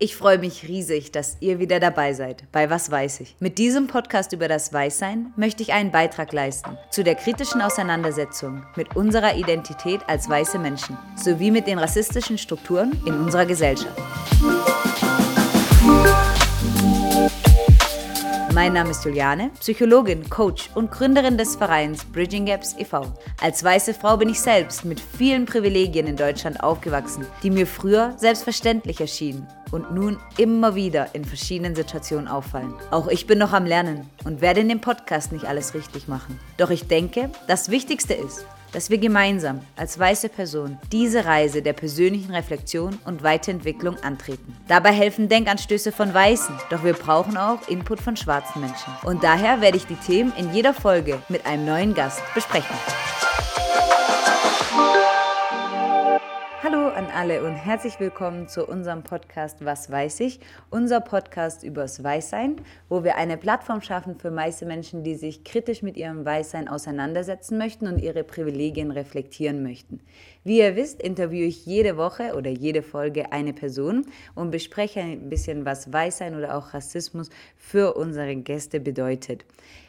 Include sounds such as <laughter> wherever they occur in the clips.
Ich freue mich riesig, dass ihr wieder dabei seid bei Was weiß ich. Mit diesem Podcast über das Weißsein möchte ich einen Beitrag leisten zu der kritischen Auseinandersetzung mit unserer Identität als weiße Menschen sowie mit den rassistischen Strukturen in unserer Gesellschaft. Mein Name ist Juliane, Psychologin, Coach und Gründerin des Vereins Bridging Gaps e.V. Als weiße Frau bin ich selbst mit vielen Privilegien in Deutschland aufgewachsen, die mir früher selbstverständlich erschienen und nun immer wieder in verschiedenen Situationen auffallen. Auch ich bin noch am Lernen und werde in dem Podcast nicht alles richtig machen. Doch ich denke, das Wichtigste ist, dass wir gemeinsam als weiße Person diese Reise der persönlichen Reflexion und Weiterentwicklung antreten. Dabei helfen Denkanstöße von Weißen, doch wir brauchen auch Input von schwarzen Menschen. Und daher werde ich die Themen in jeder Folge mit einem neuen Gast besprechen. Hallo an alle und herzlich willkommen zu unserem Podcast Was weiß ich? Unser Podcast übers Weißsein, wo wir eine Plattform schaffen für weiße Menschen, die sich kritisch mit ihrem Weißsein auseinandersetzen möchten und ihre Privilegien reflektieren möchten. Wie ihr wisst, interviewe ich jede Woche oder jede Folge eine Person und bespreche ein bisschen, was Weißsein oder auch Rassismus für unsere Gäste bedeutet.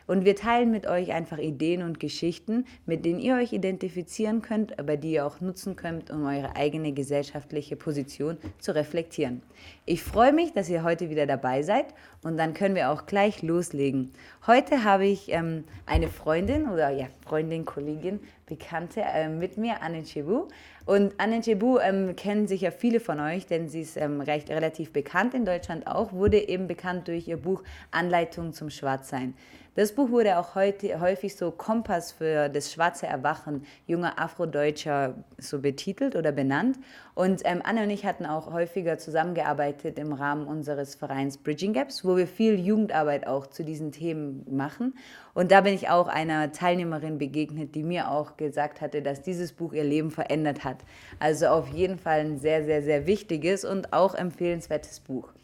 Und wir teilen mit euch einfach Ideen und Geschichten, mit denen ihr euch identifizieren könnt, aber die ihr auch nutzen könnt, um eure eigene gesellschaftliche Position zu reflektieren. Ich freue mich, dass ihr heute wieder dabei seid und dann können wir auch gleich loslegen. Heute habe ich ähm, eine Freundin oder ja, Freundin, Kollegin, Bekannte äh, mit mir, Anne Chebu. Und Anne Chebu ähm, kennen sicher viele von euch, denn sie ist ähm, recht relativ bekannt in Deutschland auch, wurde eben bekannt durch ihr Buch Anleitung zum Schwarzsein. Das Buch wurde auch heute häufig so Kompass für das schwarze Erwachen junger Afrodeutscher so betitelt oder benannt. Und ähm, Anne und ich hatten auch häufiger zusammengearbeitet im Rahmen unseres Vereins Bridging Gaps, wo wir viel Jugendarbeit auch zu diesen Themen machen. Und da bin ich auch einer Teilnehmerin begegnet, die mir auch gesagt hatte, dass dieses Buch ihr Leben verändert hat. Also auf jeden Fall ein sehr, sehr, sehr wichtiges und auch empfehlenswertes Buch.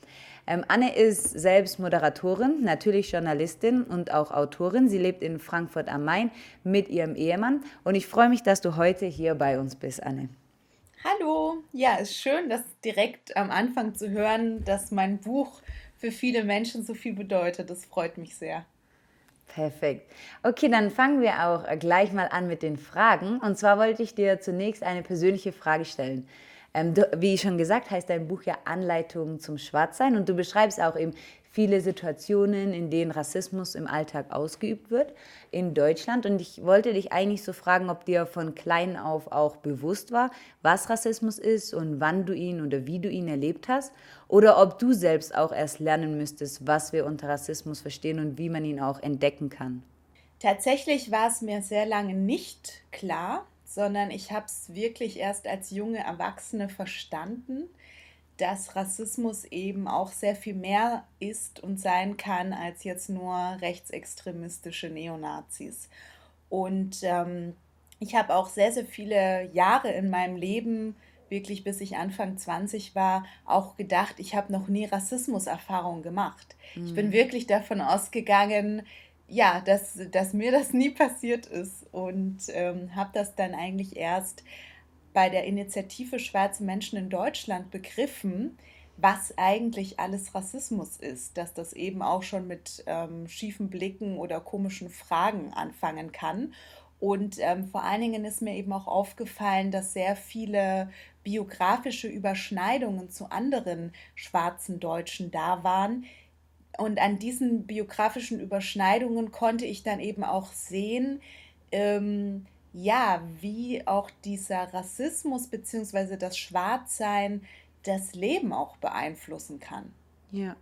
Ähm, Anne ist selbst Moderatorin, natürlich Journalistin und auch Autorin. Sie lebt in Frankfurt am Main mit ihrem Ehemann und ich freue mich, dass du heute hier bei uns bist, Anne. Hallo, ja, ist schön, das direkt am Anfang zu hören, dass mein Buch für viele Menschen so viel bedeutet. Das freut mich sehr. Perfekt. Okay, dann fangen wir auch gleich mal an mit den Fragen. Und zwar wollte ich dir zunächst eine persönliche Frage stellen. Ähm, du, wie schon gesagt, heißt dein Buch ja Anleitung zum Schwarzsein und du beschreibst auch eben viele Situationen, in denen Rassismus im Alltag ausgeübt wird in Deutschland. Und ich wollte dich eigentlich so fragen, ob dir von klein auf auch bewusst war, was Rassismus ist und wann du ihn oder wie du ihn erlebt hast. Oder ob du selbst auch erst lernen müsstest, was wir unter Rassismus verstehen und wie man ihn auch entdecken kann. Tatsächlich war es mir sehr lange nicht klar, sondern ich habe es wirklich erst als junge Erwachsene verstanden, dass Rassismus eben auch sehr viel mehr ist und sein kann als jetzt nur rechtsextremistische Neonazis. Und ähm, ich habe auch sehr, sehr viele Jahre in meinem Leben, wirklich bis ich Anfang 20 war, auch gedacht, ich habe noch nie Rassismuserfahrung gemacht. Mhm. Ich bin mhm. wirklich davon ausgegangen, ja, dass, dass mir das <laughs> nie passiert ist und ähm, habe das dann eigentlich erst bei der Initiative Schwarze Menschen in Deutschland begriffen, was eigentlich alles Rassismus ist, dass das eben auch schon mit ähm, schiefen Blicken oder komischen Fragen anfangen kann. Und ähm, vor allen Dingen ist mir eben auch aufgefallen, dass sehr viele biografische Überschneidungen zu anderen schwarzen Deutschen da waren, und an diesen biografischen Überschneidungen konnte ich dann eben auch sehen, ähm, ja, wie auch dieser Rassismus bzw. das Schwarzsein das Leben auch beeinflussen kann. Ja.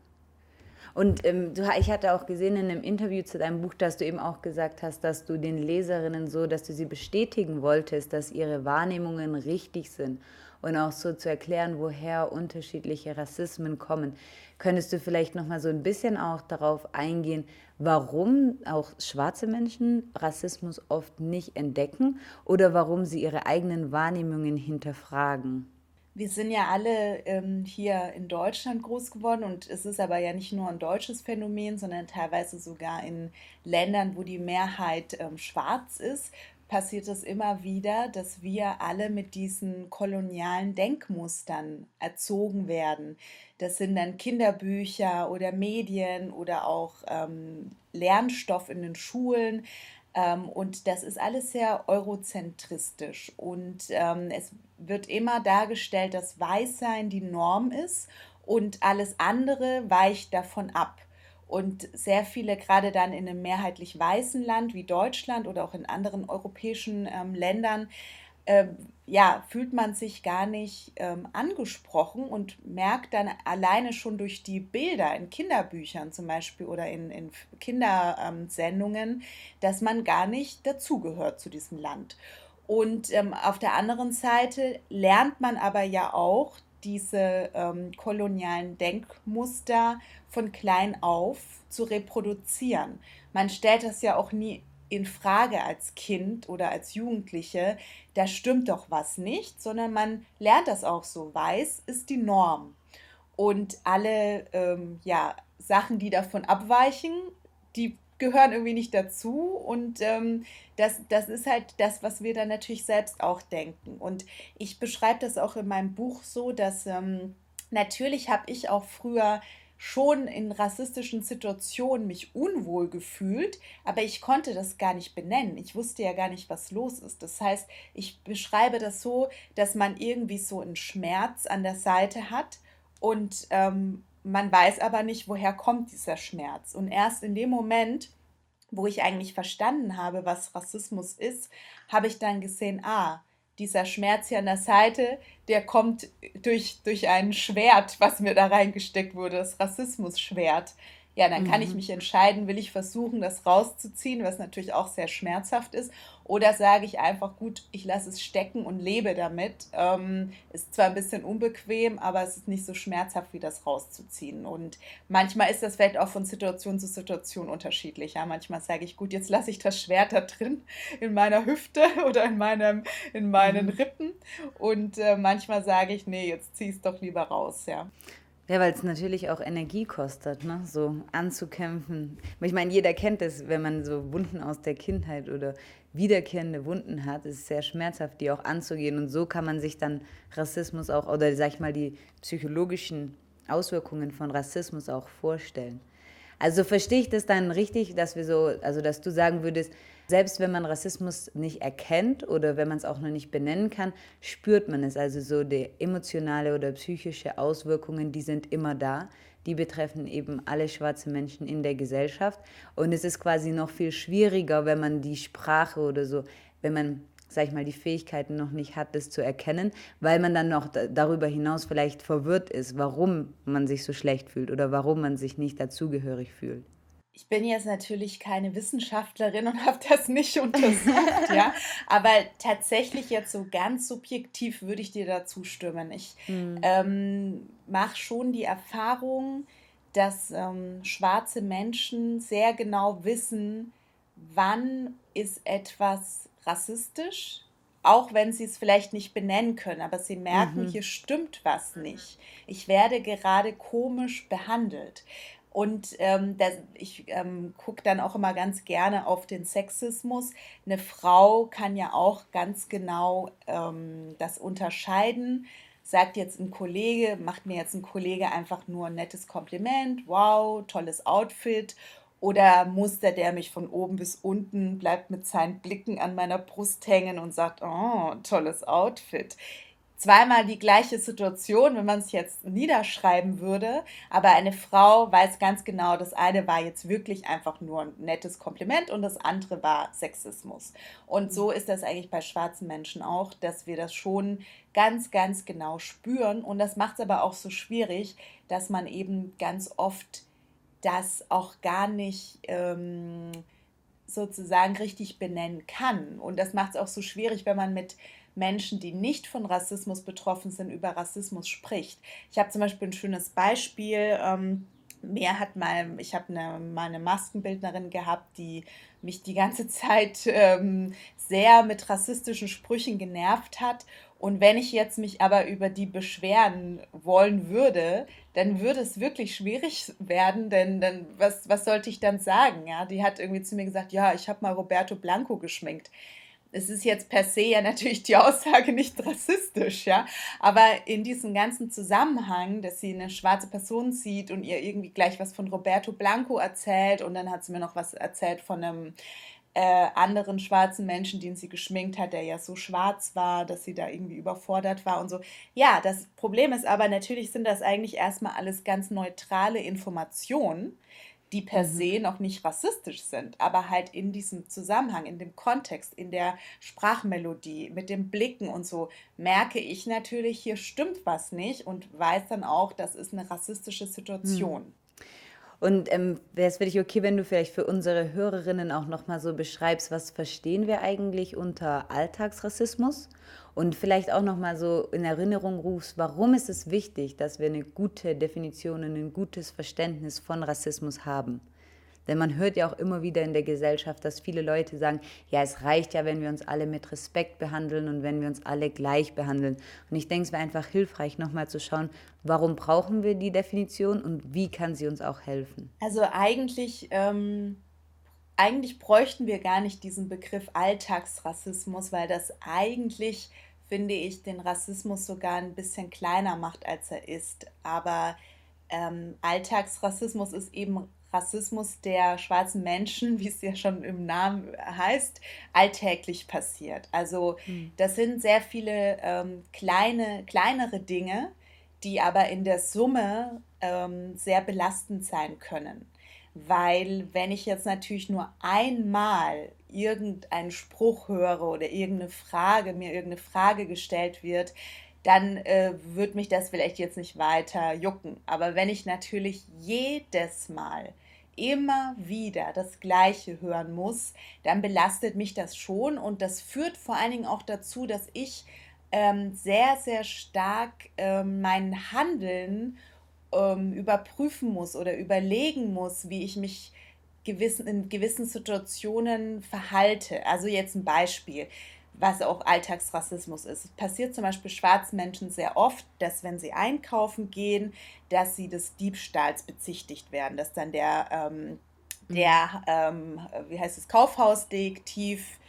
Und ähm, du, ich hatte auch gesehen in einem Interview zu deinem Buch, dass du eben auch gesagt hast, dass du den Leserinnen so, dass du sie bestätigen wolltest, dass ihre Wahrnehmungen richtig sind und auch so zu erklären, woher unterschiedliche Rassismen kommen. Könntest du vielleicht noch mal so ein bisschen auch darauf eingehen, warum auch schwarze Menschen Rassismus oft nicht entdecken oder warum sie ihre eigenen Wahrnehmungen hinterfragen? Wir sind ja alle ähm, hier in Deutschland groß geworden und es ist aber ja nicht nur ein deutsches Phänomen, sondern teilweise sogar in Ländern, wo die Mehrheit ähm, schwarz ist, passiert es immer wieder, dass wir alle mit diesen kolonialen Denkmustern erzogen werden. Das sind dann Kinderbücher oder Medien oder auch ähm, Lernstoff in den Schulen. Ähm, und das ist alles sehr eurozentristisch. Und ähm, es wird immer dargestellt, dass Weißsein die Norm ist und alles andere weicht davon ab. Und sehr viele, gerade dann in einem mehrheitlich weißen Land wie Deutschland oder auch in anderen europäischen ähm, Ländern, ähm, ja, fühlt man sich gar nicht ähm, angesprochen und merkt dann alleine schon durch die Bilder in Kinderbüchern zum Beispiel oder in, in Kindersendungen, dass man gar nicht dazugehört zu diesem Land. Und ähm, auf der anderen Seite lernt man aber ja auch diese ähm, kolonialen Denkmuster von klein auf zu reproduzieren. Man stellt das ja auch nie in Frage als Kind oder als Jugendliche, da stimmt doch was nicht, sondern man lernt das auch so. Weiß ist die Norm. Und alle ähm, ja, Sachen, die davon abweichen, die gehören irgendwie nicht dazu. Und ähm, das, das ist halt das, was wir dann natürlich selbst auch denken. Und ich beschreibe das auch in meinem Buch so, dass ähm, natürlich habe ich auch früher schon in rassistischen Situationen mich unwohl gefühlt, aber ich konnte das gar nicht benennen. Ich wusste ja gar nicht, was los ist. Das heißt, ich beschreibe das so, dass man irgendwie so einen Schmerz an der Seite hat und ähm, man weiß aber nicht, woher kommt dieser Schmerz. Und erst in dem Moment, wo ich eigentlich verstanden habe, was Rassismus ist, habe ich dann gesehen, ah, dieser Schmerz hier an der Seite, der kommt durch, durch ein Schwert, was mir da reingesteckt wurde, das Rassismus-Schwert ja, dann kann mhm. ich mich entscheiden, will ich versuchen, das rauszuziehen, was natürlich auch sehr schmerzhaft ist, oder sage ich einfach, gut, ich lasse es stecken und lebe damit. Ähm, ist zwar ein bisschen unbequem, aber es ist nicht so schmerzhaft, wie das rauszuziehen. Und manchmal ist das vielleicht auch von Situation zu Situation unterschiedlich. Ja? Manchmal sage ich, gut, jetzt lasse ich das Schwert da drin in meiner Hüfte <laughs> oder in, meinem, in meinen mhm. Rippen. Und äh, manchmal sage ich, nee, jetzt zieh es doch lieber raus. Ja. Ja, weil es natürlich auch Energie kostet, ne? so anzukämpfen. Ich meine, jeder kennt es, wenn man so Wunden aus der Kindheit oder wiederkehrende Wunden hat, ist es sehr schmerzhaft, die auch anzugehen. Und so kann man sich dann Rassismus auch, oder sag ich mal, die psychologischen Auswirkungen von Rassismus auch vorstellen. Also verstehe ich das dann richtig, dass wir so, also dass du sagen würdest, selbst wenn man Rassismus nicht erkennt oder wenn man es auch noch nicht benennen kann, spürt man es. Also so die emotionale oder psychische Auswirkungen, die sind immer da. Die betreffen eben alle schwarze Menschen in der Gesellschaft. Und es ist quasi noch viel schwieriger, wenn man die Sprache oder so, wenn man sag ich mal, die Fähigkeiten noch nicht hat, das zu erkennen, weil man dann noch darüber hinaus vielleicht verwirrt ist, warum man sich so schlecht fühlt oder warum man sich nicht dazugehörig fühlt. Ich bin jetzt natürlich keine Wissenschaftlerin und <laughs> habe das nicht untersucht, ja. <laughs> Aber tatsächlich jetzt so ganz subjektiv würde ich dir dazu stimmen. Ich hm. ähm, mache schon die Erfahrung, dass ähm, schwarze Menschen sehr genau wissen, wann ist etwas rassistisch, auch wenn sie es vielleicht nicht benennen können, aber sie merken, mhm. hier stimmt was nicht. Ich werde gerade komisch behandelt. Und ähm, das, ich ähm, gucke dann auch immer ganz gerne auf den Sexismus. Eine Frau kann ja auch ganz genau ähm, das unterscheiden. Sagt jetzt ein Kollege, macht mir jetzt ein Kollege einfach nur ein nettes Kompliment, wow, tolles Outfit. Oder mustert er mich von oben bis unten, bleibt mit seinen Blicken an meiner Brust hängen und sagt, oh, tolles Outfit. Zweimal die gleiche Situation, wenn man es jetzt niederschreiben würde, aber eine Frau weiß ganz genau, das eine war jetzt wirklich einfach nur ein nettes Kompliment und das andere war Sexismus. Und so ist das eigentlich bei schwarzen Menschen auch, dass wir das schon ganz, ganz genau spüren. Und das macht es aber auch so schwierig, dass man eben ganz oft das auch gar nicht ähm, sozusagen richtig benennen kann. Und das macht es auch so schwierig, wenn man mit Menschen, die nicht von Rassismus betroffen sind, über Rassismus spricht. Ich habe zum Beispiel ein schönes Beispiel. Ähm, mir hat mal, ich habe mal eine Maskenbildnerin gehabt, die mich die ganze <laughs> Zeit ähm, sehr mit rassistischen Sprüchen genervt hat. Und wenn ich jetzt mich aber über die beschweren wollen würde, dann würde es wirklich schwierig werden, denn dann, was, was sollte ich dann sagen? Ja, die hat irgendwie zu mir gesagt, ja, ich habe mal Roberto Blanco geschminkt. Es ist jetzt per se ja natürlich die Aussage nicht rassistisch, ja, aber in diesem ganzen Zusammenhang, dass sie eine schwarze Person sieht und ihr irgendwie gleich was von Roberto Blanco erzählt und dann hat sie mir noch was erzählt von einem äh, anderen schwarzen Menschen, den sie geschminkt hat, der ja so schwarz war, dass sie da irgendwie überfordert war und so. Ja, das Problem ist aber, natürlich sind das eigentlich erstmal alles ganz neutrale Informationen, die per mhm. se noch nicht rassistisch sind, aber halt in diesem Zusammenhang, in dem Kontext, in der Sprachmelodie, mit den Blicken und so, merke ich natürlich, hier stimmt was nicht und weiß dann auch, das ist eine rassistische Situation. Mhm. Und ähm, wäre es für dich okay, wenn du vielleicht für unsere Hörerinnen auch nochmal so beschreibst, was verstehen wir eigentlich unter Alltagsrassismus? Und vielleicht auch nochmal so in Erinnerung rufst, warum ist es wichtig, dass wir eine gute Definition und ein gutes Verständnis von Rassismus haben? Denn man hört ja auch immer wieder in der Gesellschaft, dass viele Leute sagen, ja, es reicht ja, wenn wir uns alle mit Respekt behandeln und wenn wir uns alle gleich behandeln. Und ich denke, es wäre einfach hilfreich, nochmal zu schauen, warum brauchen wir die Definition und wie kann sie uns auch helfen? Also eigentlich, ähm, eigentlich bräuchten wir gar nicht diesen Begriff Alltagsrassismus, weil das eigentlich finde ich, den Rassismus sogar ein bisschen kleiner macht, als er ist. Aber ähm, Alltagsrassismus ist eben Rassismus der schwarzen Menschen, <laughs> wie es ja schon im Namen heißt, alltäglich passiert. Also hm. das sind sehr viele ähm, kleine, kleinere Dinge, die aber in der Summe ähm, sehr belastend sein können. Weil wenn ich jetzt natürlich nur einmal irgendeinen Spruch höre oder irgendeine Frage, mir irgendeine Frage gestellt wird, dann äh, wird mich das vielleicht jetzt nicht weiter jucken. Aber wenn ich natürlich jedes Mal immer wieder das Gleiche hören muss, dann belastet mich das schon und das führt vor allen Dingen auch dazu, dass ich ähm, sehr, sehr stark ähm, mein Handeln ähm, überprüfen muss oder überlegen muss, wie ich mich gewissen, in gewissen Situationen verhalte. Also jetzt ein Beispiel was auch Alltagsrassismus ist. Es passiert zum Beispiel schwarzen Menschen sehr oft, dass wenn sie einkaufen gehen, dass sie des Diebstahls bezichtigt werden, dass dann der, ähm, der ähm, wie heißt es, Kaufhausdetektiv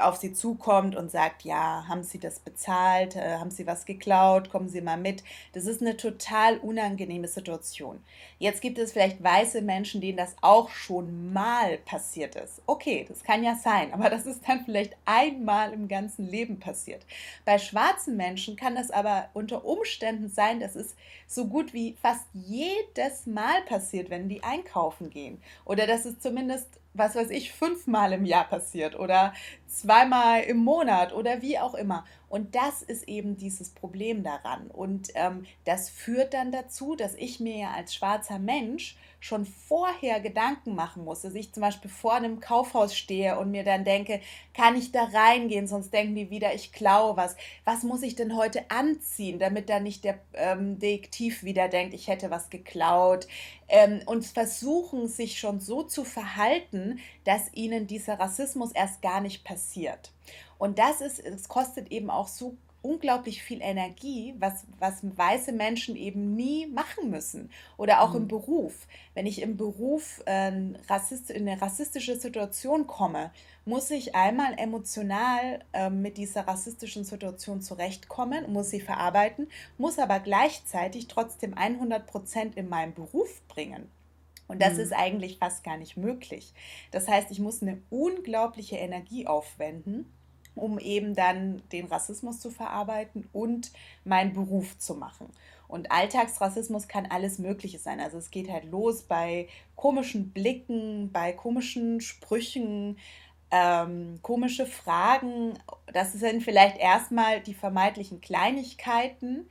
auf sie zukommt und sagt, ja, haben Sie das bezahlt, äh, haben Sie was geklaut, kommen Sie mal mit. Das ist eine total unangenehme Situation. Jetzt gibt es vielleicht weiße Menschen, denen das auch schon mal passiert ist. Okay, das kann ja sein, aber das ist dann vielleicht einmal im ganzen Leben passiert. Bei schwarzen Menschen kann das aber unter Umständen sein, dass es so gut wie fast jedes Mal passiert, wenn die einkaufen gehen. Oder dass es zumindest was weiß ich, fünfmal im Jahr passiert oder zweimal im Monat oder wie auch immer. Und das ist eben dieses Problem daran. Und ähm, das führt dann dazu, dass ich mir ja als schwarzer Mensch schon vorher Gedanken machen muss. Dass ich zum Beispiel vor einem Kaufhaus stehe und mir dann denke, kann ich da reingehen, sonst denken die wieder, ich klaue was. Was muss ich denn heute anziehen, damit dann nicht der ähm, Detektiv wieder denkt, ich hätte was geklaut. Ähm, und versuchen sich schon so zu verhalten, dass ihnen dieser Rassismus erst gar nicht passiert. Und das ist, es kostet eben auch so unglaublich viel Energie, was, was weiße Menschen eben nie machen müssen. Oder auch mhm. im Beruf. Wenn ich im Beruf äh, rassist, in eine rassistische Situation komme, muss ich einmal emotional äh, mit dieser rassistischen Situation zurechtkommen, muss sie verarbeiten, muss aber gleichzeitig trotzdem 100 Prozent in meinem Beruf bringen. Und das mhm. ist eigentlich fast gar nicht möglich. Das heißt, ich muss eine unglaubliche Energie aufwenden um eben dann den Rassismus zu verarbeiten und meinen Beruf zu machen. Und Alltagsrassismus kann alles Mögliche sein. Also es geht halt los bei komischen Blicken, bei komischen Sprüchen, ähm, komische Fragen. Das sind vielleicht erstmal die vermeintlichen Kleinigkeiten,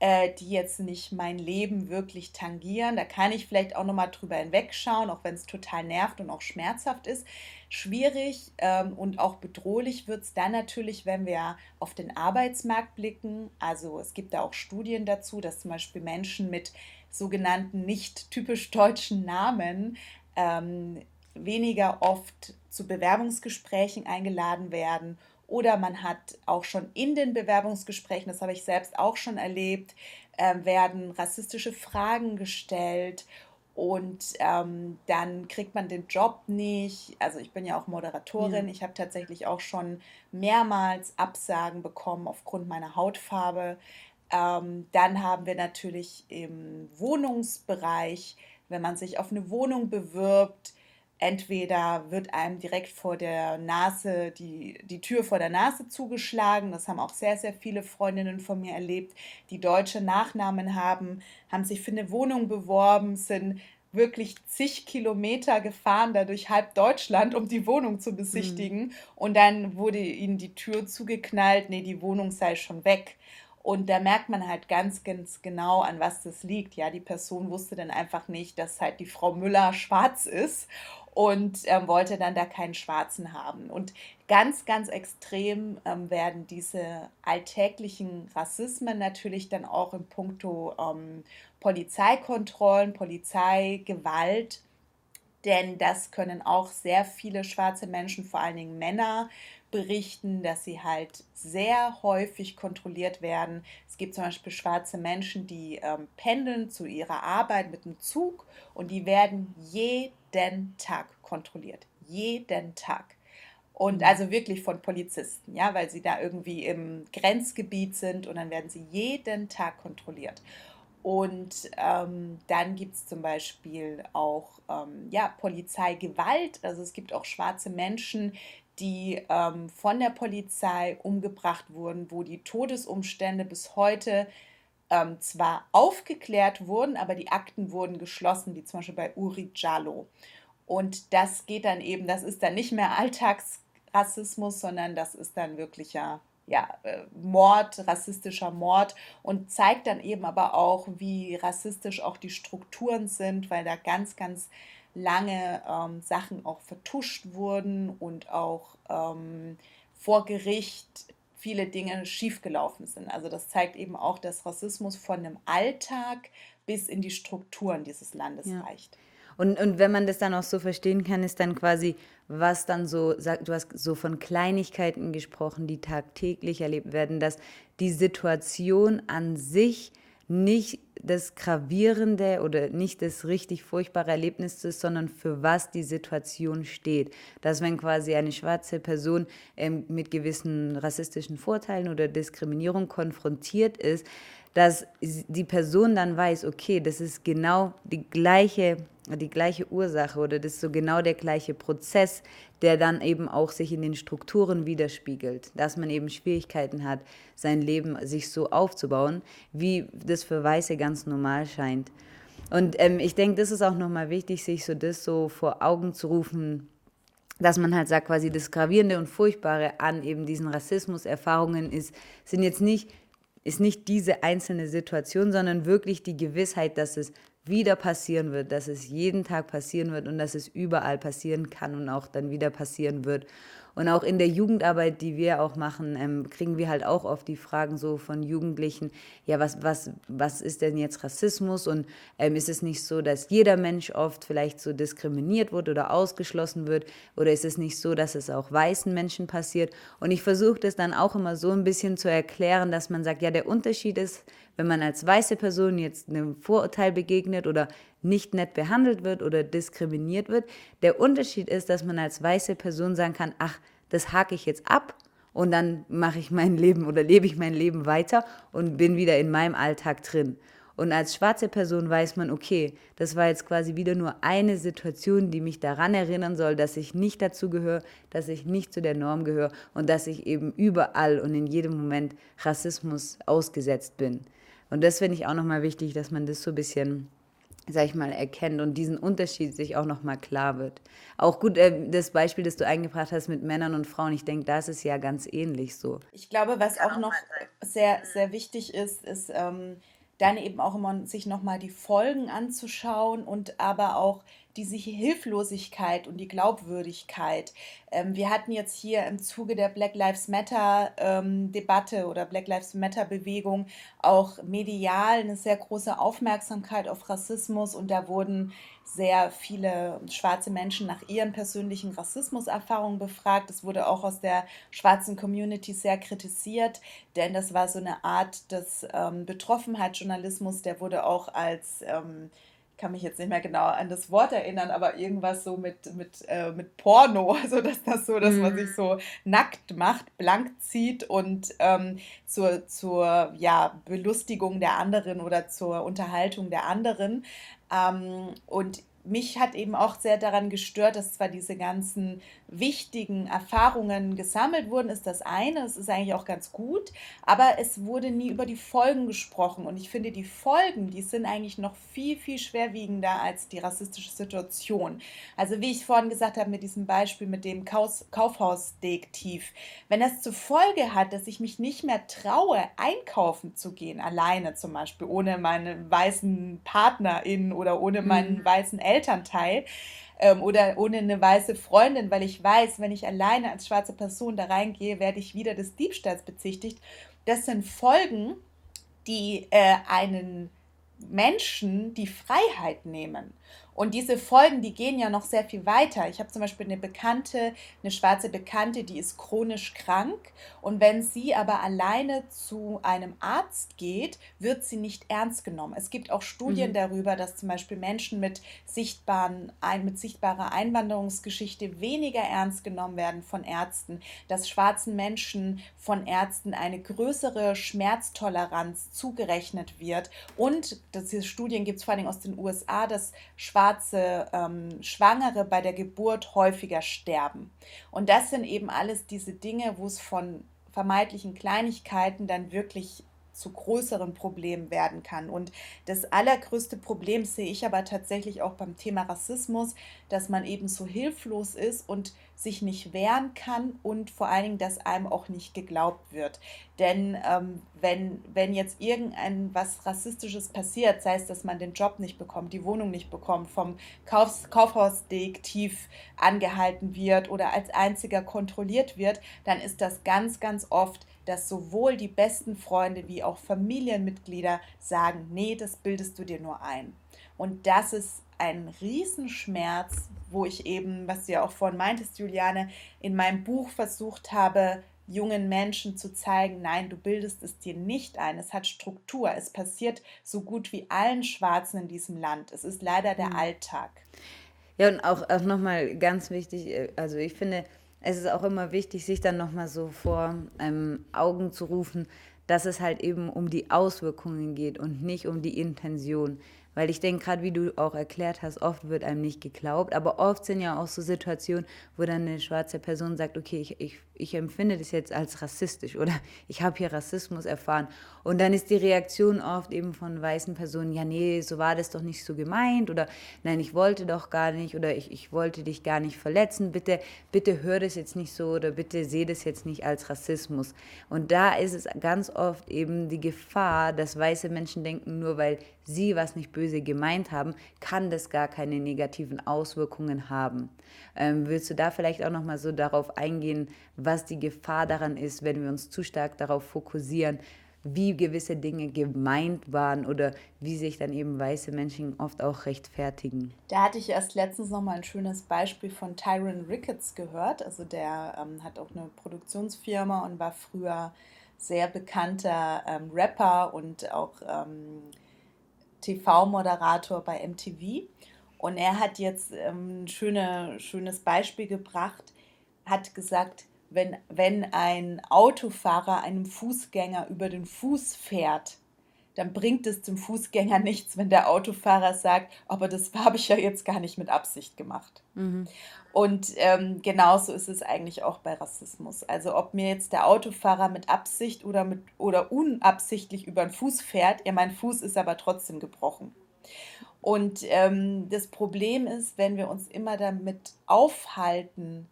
äh, die jetzt nicht mein Leben wirklich tangieren. Da kann ich vielleicht auch nochmal drüber hinwegschauen, auch wenn es total nervt und auch schmerzhaft ist. Schwierig ähm, und auch bedrohlich wird es dann natürlich, wenn wir auf den Arbeitsmarkt blicken. Also es gibt da auch Studien dazu, dass zum Beispiel Menschen mit sogenannten nicht typisch deutschen Namen ähm, weniger oft zu Bewerbungsgesprächen eingeladen werden oder man hat auch schon in den Bewerbungsgesprächen, das habe ich selbst auch schon erlebt, äh, werden rassistische Fragen gestellt und ähm, dann kriegt man den Job nicht. Also ich bin ja auch Moderatorin. Ja. Ich habe tatsächlich auch schon mehrmals Absagen bekommen aufgrund meiner Hautfarbe. Ähm, dann haben wir natürlich im Wohnungsbereich, wenn man sich auf eine Wohnung bewirbt, entweder wird einem direkt vor der Nase die, die Tür vor der Nase zugeschlagen. Das haben auch sehr, sehr viele Freundinnen von mir erlebt, die deutsche Nachnamen haben, haben sich für eine Wohnung beworben, sind wirklich zig Kilometer gefahren, da durch halb Deutschland, um die Wohnung zu besichtigen. Mhm. Und dann wurde ihnen die Tür zugeknallt, nee, die Wohnung sei schon weg. Und da merkt man halt ganz, ganz genau, an was das liegt. Ja, die Person wusste dann einfach nicht, dass halt die Frau Müller schwarz ist und ähm, wollte dann da keinen Schwarzen haben. Und ganz, ganz extrem ähm, werden diese alltäglichen Rassismen natürlich dann auch in puncto ähm, Polizeikontrollen, Polizeigewalt, denn das können auch sehr viele schwarze Menschen, vor allen Dingen Männer, berichten, dass sie halt sehr häufig kontrolliert werden. Es gibt zum Beispiel schwarze Menschen, die ähm, pendeln zu ihrer Arbeit mit dem Zug und die werden jeden Tag kontrolliert. Jeden Tag. Und mhm. also wirklich von Polizisten, ja, weil sie da irgendwie im Grenzgebiet sind und dann werden sie jeden Tag kontrolliert. Und ähm, dann gibt es zum Beispiel auch ähm, ja, Polizeigewalt. Also es gibt auch schwarze Menschen, die ähm, von der Polizei umgebracht wurden, wo die Todesumstände bis heute ähm, zwar aufgeklärt wurden, aber die Akten wurden geschlossen, wie zum Beispiel bei Uri Jallo. Und das geht dann eben, das ist dann nicht mehr Alltagsrassismus, sondern das ist dann wirklicher ja, äh, Mord, rassistischer Mord und zeigt dann eben aber auch, wie rassistisch auch die Strukturen sind, weil da ganz, ganz lange ähm, Sachen auch vertuscht wurden und auch ähm, vor Gericht viele Dinge schiefgelaufen sind. Also das zeigt eben auch, dass Rassismus von dem Alltag bis in die Strukturen dieses Landes ja. reicht. Und, und wenn man das dann auch so verstehen kann, ist dann quasi, was dann so, du hast so von Kleinigkeiten gesprochen, die tagtäglich erlebt werden, dass die Situation an sich nicht das gravierende oder nicht das richtig furchtbare Erlebnis ist, sondern für was die Situation steht. Dass wenn quasi eine schwarze Person ähm, mit gewissen rassistischen Vorteilen oder Diskriminierung konfrontiert ist, dass die Person dann weiß, okay, das ist genau die gleiche, die gleiche Ursache oder das ist so genau der gleiche Prozess, der dann eben auch sich in den Strukturen widerspiegelt, dass man eben Schwierigkeiten hat, sein Leben sich so aufzubauen, wie das für Weiße ganz normal scheint. Und ähm, ich denke, das ist auch nochmal wichtig, sich so das so vor Augen zu rufen, dass man halt sagt, quasi das Gravierende und Furchtbare an eben diesen Rassismuserfahrungen ist, sind jetzt nicht ist nicht diese einzelne Situation, sondern wirklich die Gewissheit, dass es wieder passieren wird, dass es jeden Tag passieren wird und dass es überall passieren kann und auch dann wieder passieren wird. Und auch in der Jugendarbeit, die wir auch machen, ähm, kriegen wir halt auch oft die Fragen so von Jugendlichen, ja, was, was, was ist denn jetzt Rassismus? Und ähm, ist es nicht so, dass jeder Mensch oft vielleicht so diskriminiert wird oder ausgeschlossen wird? Oder ist es nicht so, dass es auch weißen Menschen passiert? Und ich versuche das dann auch immer so ein bisschen zu erklären, dass man sagt, ja, der Unterschied ist, wenn man als weiße Person jetzt einem Vorurteil begegnet oder nicht nett behandelt wird oder diskriminiert wird. Der Unterschied ist, dass man als weiße Person sagen kann, ach, das hake ich jetzt ab und dann mache ich mein Leben oder lebe ich mein Leben weiter und bin wieder in meinem Alltag drin. Und als schwarze Person weiß man, okay, das war jetzt quasi wieder nur eine Situation, die mich daran erinnern soll, dass ich nicht dazu gehöre, dass ich nicht zu der Norm gehöre und dass ich eben überall und in jedem Moment Rassismus ausgesetzt bin. Und das finde ich auch nochmal wichtig, dass man das so ein bisschen sag ich mal, erkennt und diesen Unterschied sich auch nochmal klar wird. Auch gut, äh, das Beispiel, das du eingebracht hast mit Männern und Frauen, ich denke, das ist ja ganz ähnlich so. Ich glaube, was auch noch sehr, sehr wichtig ist, ist ähm, dann eben auch immer sich nochmal die Folgen anzuschauen und aber auch diese Hilflosigkeit und die Glaubwürdigkeit. Ähm, wir hatten jetzt hier im Zuge der Black Lives Matter ähm, Debatte oder Black Lives Matter Bewegung auch medial eine sehr große Aufmerksamkeit auf Rassismus und da wurden sehr viele schwarze Menschen nach ihren persönlichen Rassismuserfahrungen befragt. Das wurde auch aus der schwarzen Community sehr kritisiert, denn das war so eine Art des ähm, Betroffenheitsjournalismus, der wurde auch als ähm, kann mich jetzt nicht mehr genau an das Wort erinnern, aber irgendwas so mit, mit, äh, mit Porno, <laughs> also dass das so, dass mhm. man sich so nackt macht, blank zieht und ähm, zur, zur ja, Belustigung der anderen oder zur Unterhaltung der anderen. Ähm, und mich hat eben auch sehr daran gestört, dass zwar diese ganzen wichtigen Erfahrungen gesammelt wurden, ist das eine, es ist eigentlich auch ganz gut, aber es wurde nie über die Folgen gesprochen und ich finde, die Folgen, die sind eigentlich noch viel, viel schwerwiegender als die rassistische Situation. Also wie ich vorhin gesagt habe mit diesem Beispiel mit dem Kaufhausdetektiv, wenn das zur Folge hat, dass ich mich nicht mehr traue, einkaufen zu gehen, alleine zum Beispiel, ohne meinen weißen Partnerin oder ohne meinen mhm. weißen Elternteil ähm, oder ohne eine weiße Freundin, weil ich weiß, wenn ich alleine als schwarze Person da reingehe, werde ich wieder des Diebstahls bezichtigt. Das sind Folgen, die äh, einen Menschen die Freiheit nehmen. Und diese Folgen, die gehen ja noch sehr viel weiter. Ich habe zum Beispiel eine Bekannte, eine schwarze Bekannte, die ist chronisch krank. Und wenn sie aber alleine zu einem Arzt geht, wird sie nicht ernst genommen. Es gibt auch Studien mhm. darüber, dass zum Beispiel Menschen mit, sichtbaren, mit sichtbarer Einwanderungsgeschichte weniger ernst genommen werden von Ärzten, dass schwarzen Menschen von Ärzten eine größere Schmerztoleranz zugerechnet wird. Und diese Studien gibt es vor allem aus den USA, dass schwarze schwarze ähm, Schwangere bei der Geburt häufiger sterben. Und das sind eben alles diese Dinge, wo es von vermeintlichen Kleinigkeiten dann wirklich zu größeren Problemen werden kann. Und das allergrößte Problem sehe ich aber tatsächlich auch beim Thema Rassismus, dass man eben so hilflos ist und sich nicht wehren kann und vor allen Dingen, dass einem auch nicht geglaubt wird. Denn ähm, wenn, wenn jetzt irgendein was Rassistisches passiert, sei es, dass man den Job nicht bekommt, die Wohnung nicht bekommt, vom Kaufs Kaufhausdetektiv angehalten wird oder als einziger kontrolliert wird, dann ist das ganz, ganz oft dass sowohl die besten Freunde wie auch Familienmitglieder sagen, nee, das bildest du dir nur ein. Und das ist ein Riesenschmerz, wo ich eben, was du ja auch vorhin meintest, Juliane, in meinem Buch versucht habe, jungen Menschen zu zeigen, nein, du bildest es dir nicht ein. Es hat Struktur. Es passiert so gut wie allen Schwarzen in diesem Land. Es ist leider der mhm. Alltag. Ja, und auch, auch nochmal ganz wichtig, äh, also ich finde, es ist auch immer wichtig, sich dann nochmal so vor ähm, Augen zu rufen, dass es halt eben um die Auswirkungen geht und nicht um die Intention. Weil ich denke, gerade wie du auch erklärt hast, oft wird einem nicht geglaubt, aber oft sind ja auch so Situationen, wo dann eine schwarze Person sagt, okay, ich, ich, ich empfinde das jetzt als rassistisch oder <laughs> ich habe hier Rassismus erfahren. Und dann ist die Reaktion oft eben von weißen Personen, ja, nee, so war das doch nicht so gemeint oder nein, ich wollte doch gar nicht oder ich, ich wollte dich gar nicht verletzen, bitte, bitte hör das jetzt nicht so oder bitte seh das jetzt nicht als Rassismus. Und da ist es ganz oft eben die Gefahr, dass weiße Menschen denken, nur weil sie was nicht böse gemeint haben, kann das gar keine negativen Auswirkungen haben. Ähm, willst du da vielleicht auch noch mal so darauf eingehen, was die Gefahr daran ist, wenn wir uns zu stark darauf fokussieren, wie gewisse Dinge gemeint waren oder wie sich dann eben weiße Menschen oft auch rechtfertigen. Da hatte ich erst letztens noch mal ein schönes Beispiel von Tyron Ricketts gehört. Also der ähm, hat auch eine Produktionsfirma und war früher sehr bekannter ähm, Rapper und auch ähm, TV-Moderator bei MTV. Und er hat jetzt ähm, ein schöne, schönes Beispiel gebracht, hat gesagt, wenn, wenn ein Autofahrer einem Fußgänger über den Fuß fährt, dann bringt es dem Fußgänger nichts, wenn der Autofahrer sagt, aber das <laughs> habe ich ja jetzt gar nicht mit Absicht gemacht. Mhm. Und ähm, genauso ist es eigentlich auch bei Rassismus. Also ob mir jetzt der Autofahrer mit Absicht oder, mit, oder unabsichtlich über den Fuß fährt, ja, mein Fuß ist aber trotzdem gebrochen. Und ähm, das Problem ist, wenn wir uns immer damit aufhalten,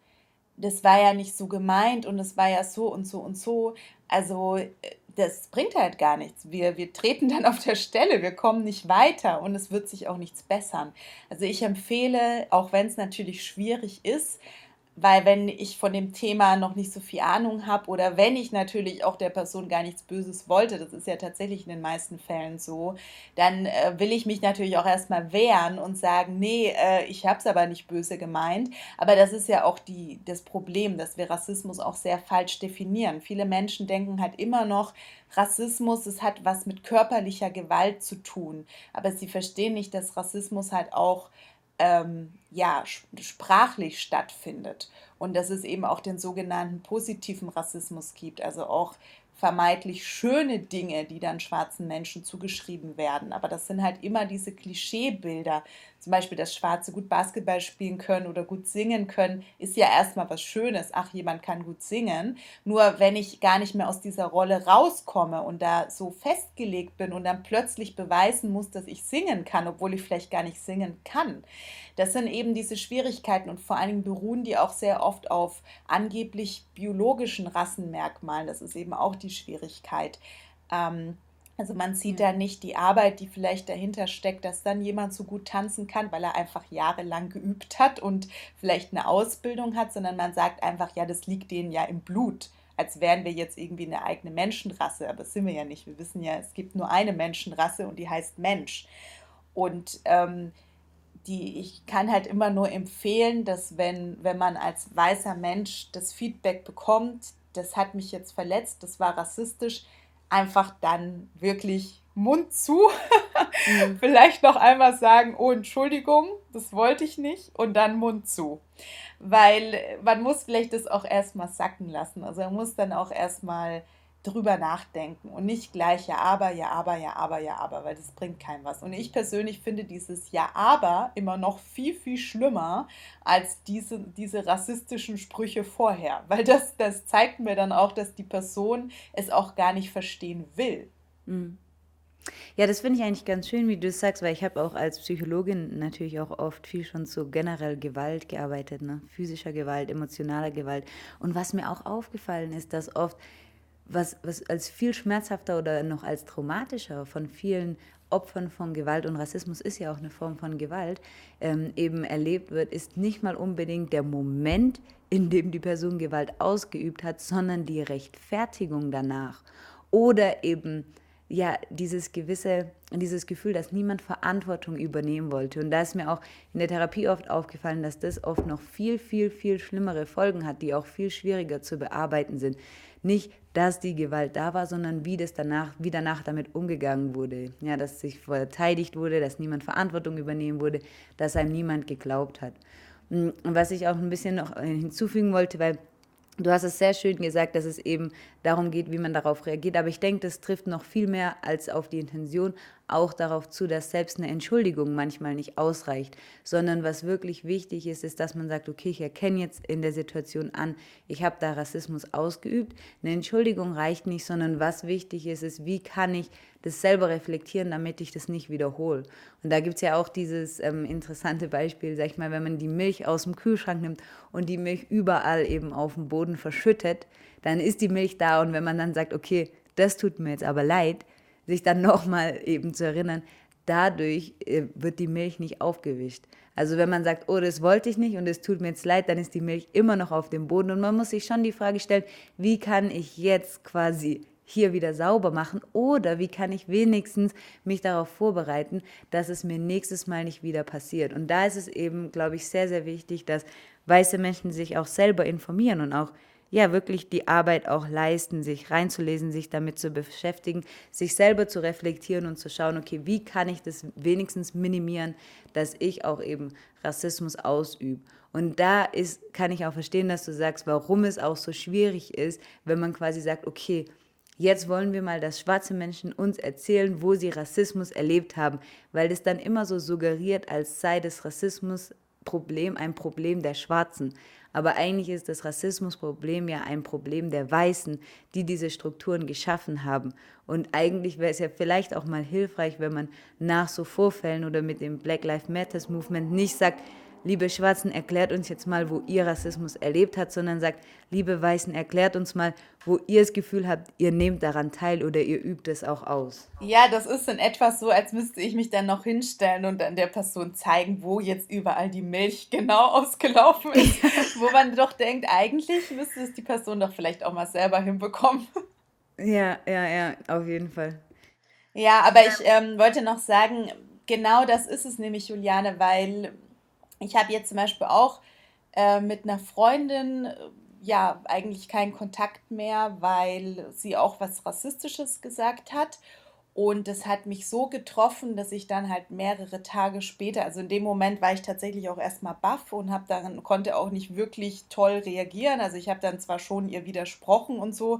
das war ja nicht so gemeint und es war ja so und so und so. Also äh, das bringt halt gar nichts. Wir, wir treten dann auf der Stelle, wir kommen nicht weiter und es wird sich auch nichts bessern. Also ich empfehle, auch wenn es natürlich schwierig ist, weil wenn ich von dem Thema noch nicht so viel Ahnung habe oder wenn ich natürlich auch der Person gar nichts Böses wollte, das ist ja tatsächlich in den meisten Fällen so, dann äh, will ich mich natürlich auch erstmal wehren und sagen, nee, äh, ich habe es aber nicht böse gemeint. Aber das ist ja auch die, das Problem, dass wir Rassismus auch sehr falsch definieren. Viele Menschen denken halt immer noch, Rassismus, es hat was mit körperlicher Gewalt zu tun. Aber sie verstehen nicht, dass Rassismus halt auch ähm, ja, sprachlich stattfindet und dass es eben auch den sogenannten positiven Rassismus gibt, also auch vermeintlich schöne Dinge, die dann schwarzen Menschen zugeschrieben werden. Aber das sind halt immer diese Klischeebilder. Zum Beispiel, dass Schwarze gut Basketball spielen können oder gut singen können, ist ja erstmal was Schönes. Ach, jemand kann gut singen. Nur wenn ich gar nicht mehr aus dieser Rolle rauskomme und da so festgelegt bin und dann plötzlich beweisen muss, dass ich singen kann, obwohl ich vielleicht gar nicht singen kann. Das sind eben diese Schwierigkeiten und vor allen Dingen beruhen die auch sehr oft auf angeblich biologischen Rassenmerkmalen. Das ist eben auch die Schwierigkeit. Ähm, also man sieht da nicht die Arbeit, die vielleicht dahinter steckt, dass dann jemand so gut tanzen kann, weil er einfach jahrelang geübt hat und vielleicht eine Ausbildung hat, sondern man sagt einfach, ja, das liegt denen ja im Blut, als wären wir jetzt irgendwie eine eigene Menschenrasse. Aber das sind wir ja nicht. Wir wissen ja, es gibt nur eine Menschenrasse und die heißt Mensch. Und ähm, die, ich kann halt immer nur empfehlen, dass wenn, wenn man als weißer Mensch das Feedback bekommt, das hat mich jetzt verletzt, das war rassistisch, einfach dann wirklich Mund zu, mhm. <laughs> vielleicht noch einmal sagen, oh Entschuldigung, das wollte ich nicht und dann Mund zu. Weil man muss vielleicht das auch erstmal sacken lassen. Also man muss dann auch erstmal drüber nachdenken und nicht gleich ja, aber, ja, aber, ja, aber, ja, aber, weil das bringt keinem was. Und ich persönlich finde dieses ja, aber immer noch viel, viel schlimmer als diese, diese rassistischen Sprüche vorher, weil das, das zeigt mir dann auch, dass die Person es auch gar nicht verstehen will. Mhm. Ja, das finde ich eigentlich ganz schön, wie du es sagst, weil ich habe auch als Psychologin natürlich auch oft viel schon zu generell Gewalt gearbeitet, ne? physischer Gewalt, emotionaler Gewalt. Und was mir auch aufgefallen ist, dass oft was, was als viel schmerzhafter oder noch als traumatischer von vielen Opfern von Gewalt und Rassismus ist ja auch eine Form von Gewalt, ähm, eben erlebt wird, ist nicht mal unbedingt der Moment, in dem die Person Gewalt ausgeübt hat, sondern die Rechtfertigung danach. Oder eben ja, dieses gewisse, dieses Gefühl, dass niemand Verantwortung übernehmen wollte. Und da ist mir auch in der Therapie oft aufgefallen, dass das oft noch viel, viel, viel schlimmere Folgen hat, die auch viel schwieriger zu bearbeiten sind. Nicht, dass die Gewalt da war, sondern wie das danach, wie danach damit umgegangen wurde. Ja, dass sich verteidigt wurde, dass niemand Verantwortung übernehmen wurde, dass einem niemand geglaubt hat. Und was ich auch ein bisschen noch hinzufügen wollte, weil Du hast es sehr schön gesagt, dass es eben darum geht, wie man darauf reagiert. Aber ich denke, das trifft noch viel mehr als auf die Intention auch darauf zu, dass selbst eine Entschuldigung manchmal nicht ausreicht, sondern was wirklich wichtig ist, ist, dass man sagt, okay, ich erkenne jetzt in der Situation an, ich habe da Rassismus ausgeübt. Eine Entschuldigung reicht nicht, sondern was wichtig ist, ist, wie kann ich das selber reflektieren, damit ich das nicht wiederhole. Und da gibt es ja auch dieses ähm, interessante Beispiel, sag ich mal, wenn man die Milch aus dem Kühlschrank nimmt und die Milch überall eben auf dem Boden verschüttet, dann ist die Milch da und wenn man dann sagt, okay, das tut mir jetzt aber leid, sich dann <laughs> nochmal eben zu erinnern, dadurch äh, wird die Milch nicht aufgewischt. Also wenn man sagt, oh, das wollte ich nicht und es tut mir jetzt leid, dann ist die Milch immer noch auf dem Boden und man muss sich schon die Frage stellen, wie kann ich jetzt quasi hier wieder sauber machen oder wie kann ich wenigstens mich darauf vorbereiten, dass es mir nächstes Mal nicht wieder passiert. Und da ist es eben, glaube ich, sehr, sehr wichtig, dass weiße Menschen sich auch selber informieren und auch ja wirklich die Arbeit auch leisten, sich reinzulesen, sich damit zu beschäftigen, sich selber zu reflektieren und zu schauen, okay, wie kann ich das wenigstens minimieren, dass ich auch eben Rassismus ausübe. Und da ist, kann ich auch verstehen, dass du sagst, warum es auch so schwierig ist, wenn man quasi sagt, okay, Jetzt wollen wir mal, dass schwarze Menschen uns erzählen, wo sie Rassismus erlebt haben, weil das dann immer so suggeriert, als sei das Rassismusproblem ein Problem der Schwarzen. Aber eigentlich ist das Rassismusproblem ja ein Problem der Weißen, die diese Strukturen geschaffen haben. Und eigentlich wäre es ja vielleicht auch mal hilfreich, wenn man nach so Vorfällen oder mit dem Black Lives Matters Movement nicht sagt, liebe Schwarzen, erklärt uns jetzt mal, wo ihr Rassismus erlebt habt, sondern sagt, liebe Weißen, erklärt uns mal, wo ihr das Gefühl habt, ihr nehmt daran teil oder ihr übt es auch aus. Ja, das ist in etwas so, als müsste ich mich dann noch hinstellen und dann der Person zeigen, wo jetzt überall die Milch genau <laughs> ausgelaufen ist, wo man doch denkt, eigentlich müsste es die Person doch vielleicht auch mal selber hinbekommen. Ja, ja, ja, auf jeden Fall. Ja, aber ich ähm, wollte noch sagen, genau das ist es nämlich, Juliane, weil ich habe jetzt zum Beispiel auch äh, mit einer Freundin ja eigentlich keinen Kontakt mehr, weil sie auch was Rassistisches gesagt hat. Und das hat mich so getroffen, dass ich dann halt mehrere Tage später, also in dem Moment war ich tatsächlich auch erstmal baff und habe dann konnte auch nicht wirklich toll reagieren. Also ich habe dann zwar schon ihr widersprochen und so,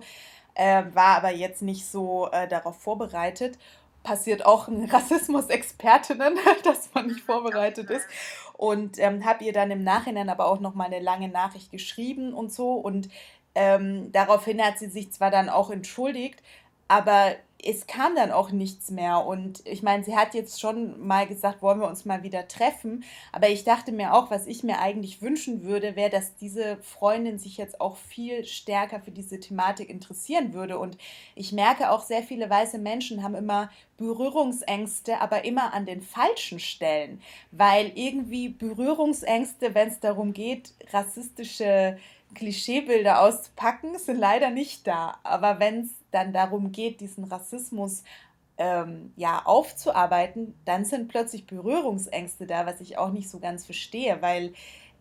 äh, war aber jetzt nicht so äh, darauf vorbereitet passiert auch in <laughs> Rassismus-Expertinnen, <laughs> dass man nicht <laughs> vorbereitet ist. Und ähm, habe ihr dann im Nachhinein aber auch nochmal eine lange Nachricht geschrieben und so. Und ähm, daraufhin hat sie sich zwar dann auch entschuldigt, aber es kam dann auch nichts mehr. Und ich meine, sie hat jetzt schon mal gesagt, wollen wir uns mal wieder treffen. Aber ich dachte mir auch, was ich mir eigentlich wünschen würde, wäre, dass diese Freundin sich jetzt auch viel stärker für diese Thematik interessieren würde. Und ich merke auch, sehr viele weiße Menschen haben immer Berührungsängste, aber immer an den falschen Stellen. Weil irgendwie Berührungsängste, wenn es darum geht, rassistische Klischeebilder auszupacken, sind leider nicht da. Aber wenn es dann darum geht, diesen Rassismus ähm, ja, aufzuarbeiten, dann sind plötzlich Berührungsängste da, was ich auch nicht so ganz verstehe, weil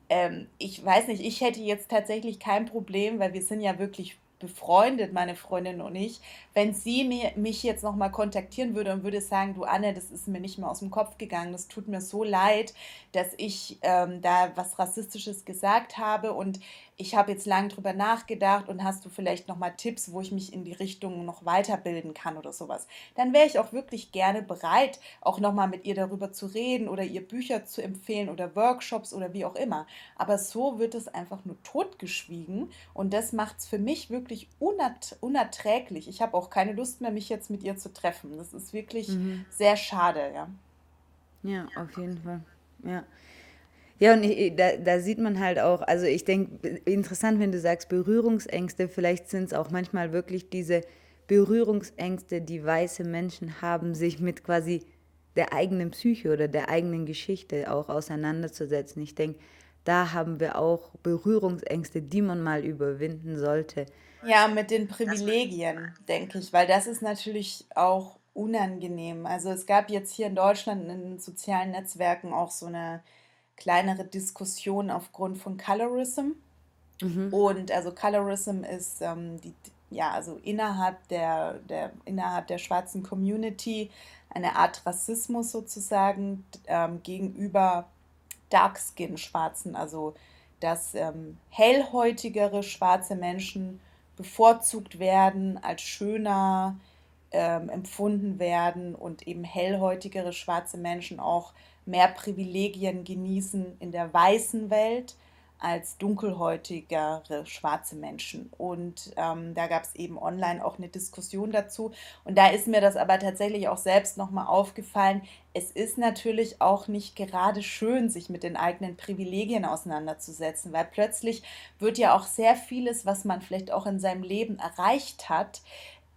ähm, ich weiß nicht, ich hätte jetzt tatsächlich kein Problem, weil wir sind ja wirklich befreundet, meine Freundin und ich, wenn sie mir, mich jetzt nochmal kontaktieren würde und würde sagen, du Anne, das ist mir nicht mehr aus dem Kopf gegangen, das tut mir so leid, dass ich ähm, da was Rassistisches gesagt habe und ich habe jetzt lange drüber nachgedacht und hast du vielleicht nochmal Tipps, wo ich mich in die Richtung noch weiterbilden kann oder sowas, dann wäre ich auch wirklich gerne bereit, auch nochmal mit ihr darüber zu reden oder ihr Bücher zu empfehlen oder Workshops oder wie auch immer. Aber so wird es einfach nur totgeschwiegen und das macht es für mich wirklich unertr unerträglich. Ich habe auch keine Lust mehr, mich jetzt mit ihr zu treffen. Das ist wirklich mhm. sehr schade, ja. Ja, auf jeden Fall. Ja. Ja, und ich, da, da sieht man halt auch, also ich denke, interessant, wenn du sagst Berührungsängste, vielleicht sind es auch manchmal wirklich diese Berührungsängste, die weiße Menschen haben, sich mit quasi der eigenen Psyche oder der eigenen Geschichte auch auseinanderzusetzen. Ich denke, da haben wir auch Berührungsängste, die man mal überwinden sollte. Ja, mit den Privilegien, denke ich, weil das ist natürlich auch unangenehm. Also es gab jetzt hier in Deutschland in den sozialen Netzwerken auch so eine kleinere Diskussion aufgrund von Colorism. Mhm. Und also Colorism ist ähm, die, ja, also innerhalb der, der, innerhalb der schwarzen Community eine Art Rassismus sozusagen ähm, gegenüber Dark-Skin-Schwarzen, also dass ähm, hellhäutigere schwarze Menschen bevorzugt werden, als schöner ähm, empfunden werden und eben hellhäutigere schwarze Menschen auch mehr Privilegien genießen in der weißen Welt als dunkelhäutigere schwarze Menschen. Und ähm, da gab es eben online auch eine Diskussion dazu. Und da ist mir das aber tatsächlich auch selbst nochmal aufgefallen. Es ist natürlich auch nicht gerade schön, sich mit den eigenen Privilegien auseinanderzusetzen, weil plötzlich wird ja auch sehr vieles, was man vielleicht auch in seinem Leben erreicht hat,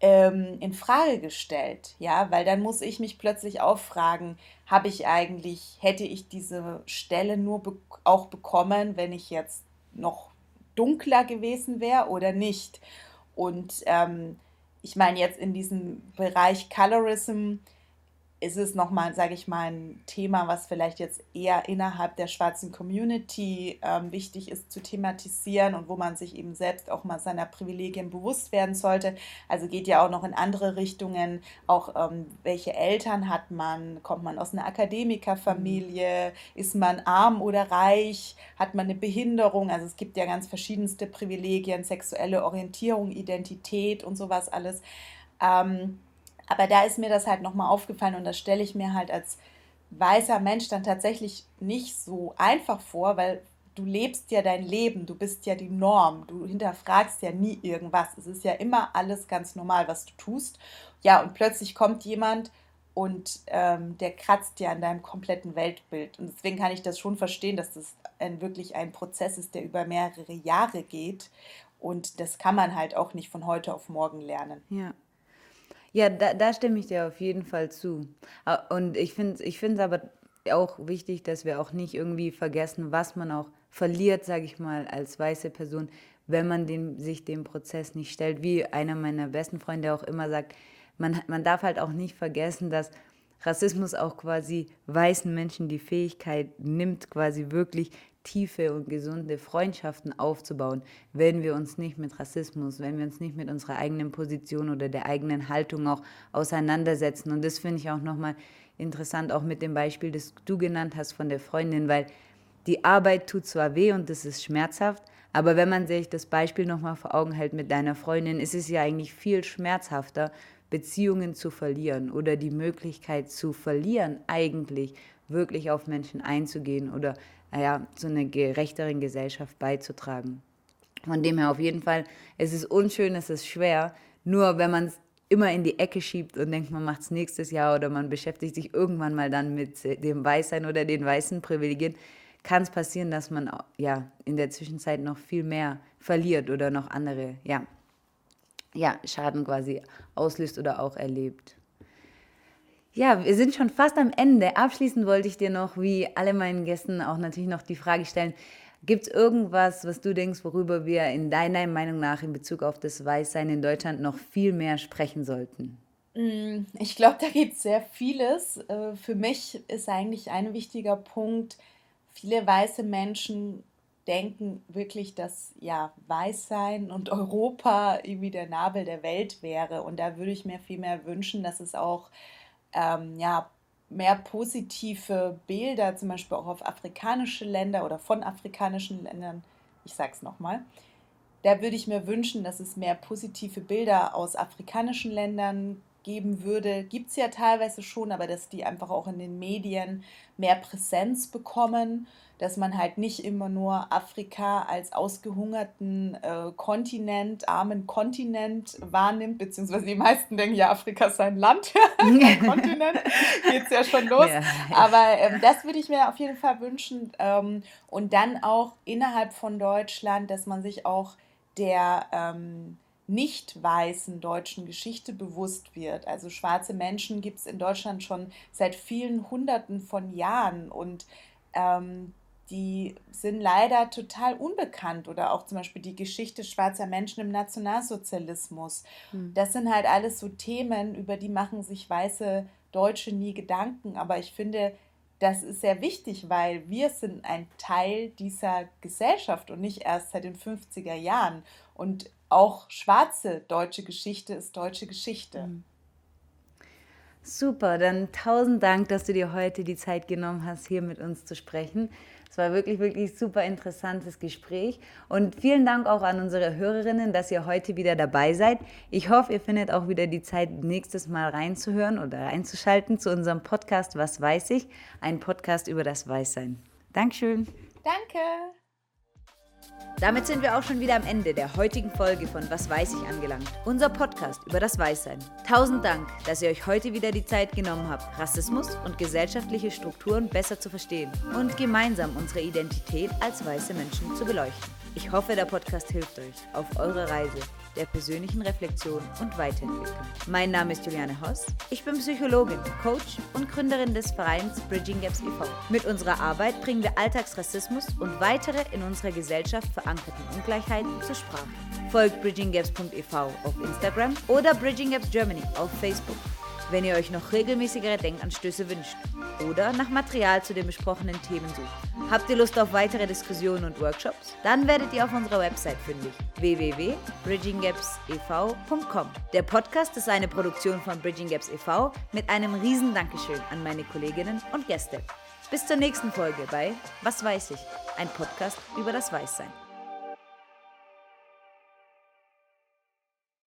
ähm, in Frage gestellt, ja, weil dann muss ich mich plötzlich auch fragen, habe ich eigentlich, hätte ich diese Stelle nur be auch bekommen, wenn ich jetzt noch dunkler gewesen wäre oder nicht? Und ähm, ich meine jetzt in diesem Bereich Colorism ist es nochmal, sage ich mal, ein Thema, was vielleicht jetzt eher innerhalb der schwarzen Community ähm, wichtig ist zu thematisieren und wo man sich eben selbst auch mal seiner Privilegien bewusst werden sollte. Also geht ja auch noch in andere Richtungen, auch ähm, welche Eltern hat man, kommt man aus einer Akademikerfamilie, ist man arm oder reich, hat man eine Behinderung, also es gibt ja ganz verschiedenste Privilegien, sexuelle Orientierung, Identität und sowas alles. Ähm, aber da ist mir das halt nochmal aufgefallen und das stelle ich mir halt als weißer Mensch dann tatsächlich nicht so einfach vor, weil du lebst ja dein Leben, du bist ja die Norm, du hinterfragst ja nie irgendwas. Es ist ja immer alles ganz normal, was du tust. Ja, und plötzlich kommt jemand und ähm, der kratzt ja an deinem kompletten Weltbild. Und deswegen kann ich das schon verstehen, dass das ein, wirklich ein Prozess ist, der über mehrere Jahre geht. Und das kann man halt auch nicht von heute auf morgen lernen. Ja. Ja, da, da stimme ich dir auf jeden Fall zu. Und ich finde ich es aber auch wichtig, dass wir auch nicht irgendwie vergessen, was man auch verliert, sage ich mal, als weiße Person, wenn man dem, sich dem Prozess nicht stellt. Wie einer meiner besten Freunde auch immer sagt, man, man darf halt auch nicht vergessen, dass Rassismus auch quasi weißen Menschen die Fähigkeit nimmt, quasi wirklich tiefe und gesunde Freundschaften aufzubauen, wenn wir uns nicht mit Rassismus, wenn wir uns nicht mit unserer eigenen Position oder der eigenen Haltung auch auseinandersetzen. Und das finde ich auch nochmal interessant, auch mit dem Beispiel, das du genannt hast von der Freundin, weil die Arbeit tut zwar weh und das ist schmerzhaft, aber wenn man sich das Beispiel nochmal vor Augen hält mit deiner Freundin, ist es ja eigentlich viel schmerzhafter, Beziehungen zu verlieren oder die Möglichkeit zu verlieren, eigentlich wirklich auf Menschen einzugehen oder naja, zu einer gerechteren Gesellschaft beizutragen. Von dem her auf jeden Fall, es ist unschön, es ist schwer, nur wenn man es immer in die Ecke schiebt und denkt, man macht es nächstes Jahr oder man beschäftigt sich irgendwann mal dann mit dem Weißsein oder den weißen Privilegien, kann es passieren, dass man ja in der Zwischenzeit noch viel mehr verliert oder noch andere ja, ja, Schaden quasi auslöst oder auch erlebt. Ja, wir sind schon fast am Ende. Abschließend wollte ich dir noch, wie alle meinen Gästen, auch natürlich noch die Frage stellen, gibt es irgendwas, was du denkst, worüber wir in deiner Meinung nach in Bezug auf das Weißsein in Deutschland noch viel mehr sprechen sollten? Mm, ich glaube, da gibt es sehr vieles. Äh, für mich ist eigentlich ein wichtiger Punkt, viele weiße Menschen denken wirklich, dass ja Weißsein und Europa irgendwie der Nabel der Welt wäre. Und da würde ich mir viel mehr wünschen, dass es auch ähm, ja, mehr positive Bilder, zum Beispiel auch auf afrikanische Länder oder von afrikanischen Ländern, ich sage es nochmal, da würde ich mir wünschen, dass es mehr positive Bilder aus afrikanischen Ländern geben würde. Gibt es ja teilweise schon, aber dass die einfach auch in den Medien mehr Präsenz bekommen dass man halt nicht immer nur Afrika als ausgehungerten äh, Kontinent, armen Kontinent wahrnimmt, beziehungsweise die meisten denken ja, Afrika ist ein Land, <laughs> ein <laughs> Kontinent, geht es ja schon los. Ja, ja. Aber ähm, das würde ich mir auf jeden Fall wünschen. Ähm, und dann auch innerhalb von Deutschland, dass man sich auch der ähm, nicht weißen deutschen Geschichte bewusst wird. Also schwarze Menschen gibt es in Deutschland schon seit vielen Hunderten von Jahren und ähm, die sind leider total unbekannt oder auch zum Beispiel die Geschichte schwarzer Menschen im Nationalsozialismus. Hm. Das sind halt alles so Themen, über die machen sich weiße Deutsche nie Gedanken. Aber ich finde, das ist sehr wichtig, weil wir sind ein Teil dieser Gesellschaft und nicht erst seit den 50er Jahren. Und auch schwarze deutsche Geschichte ist deutsche Geschichte. Hm. Super, dann tausend Dank, dass du dir heute die Zeit genommen hast, hier mit uns zu sprechen. Es war wirklich, wirklich super interessantes Gespräch. Und vielen Dank auch an unsere Hörerinnen, dass ihr heute wieder dabei seid. Ich hoffe, ihr findet auch wieder die Zeit, nächstes Mal reinzuhören oder reinzuschalten zu unserem Podcast Was weiß ich? Ein Podcast über das Weißsein. Dankeschön. Danke. Damit sind wir auch schon wieder am Ende der heutigen Folge von Was weiß ich angelangt, unser Podcast über das Weißsein. Tausend Dank, dass ihr euch heute wieder die Zeit genommen habt, Rassismus und gesellschaftliche Strukturen besser zu verstehen und gemeinsam unsere Identität als weiße Menschen zu beleuchten. Ich hoffe, der Podcast hilft euch auf eurer Reise der persönlichen Reflexion und Weiterentwicklung. Mein Name ist Juliane Hoss. Ich bin Psychologin, Coach und Gründerin des Vereins Bridging Gaps e.V. Mit unserer Arbeit bringen wir Alltagsrassismus und weitere in unserer Gesellschaft verankerten Ungleichheiten zur Sprache. Folgt bridginggaps.ev auf Instagram oder Bridging Gaps Germany auf Facebook wenn ihr euch noch regelmäßigere Denkanstöße wünscht oder nach Material zu den besprochenen Themen sucht. Habt ihr Lust auf weitere Diskussionen und Workshops? Dann werdet ihr auf unserer Website fündig www.bridginggapsev.com. Der Podcast ist eine Produktion von Bridging Gaps e.V. mit einem riesen Dankeschön an meine Kolleginnen und Gäste. Bis zur nächsten Folge bei Was weiß ich? Ein Podcast über das Weißsein.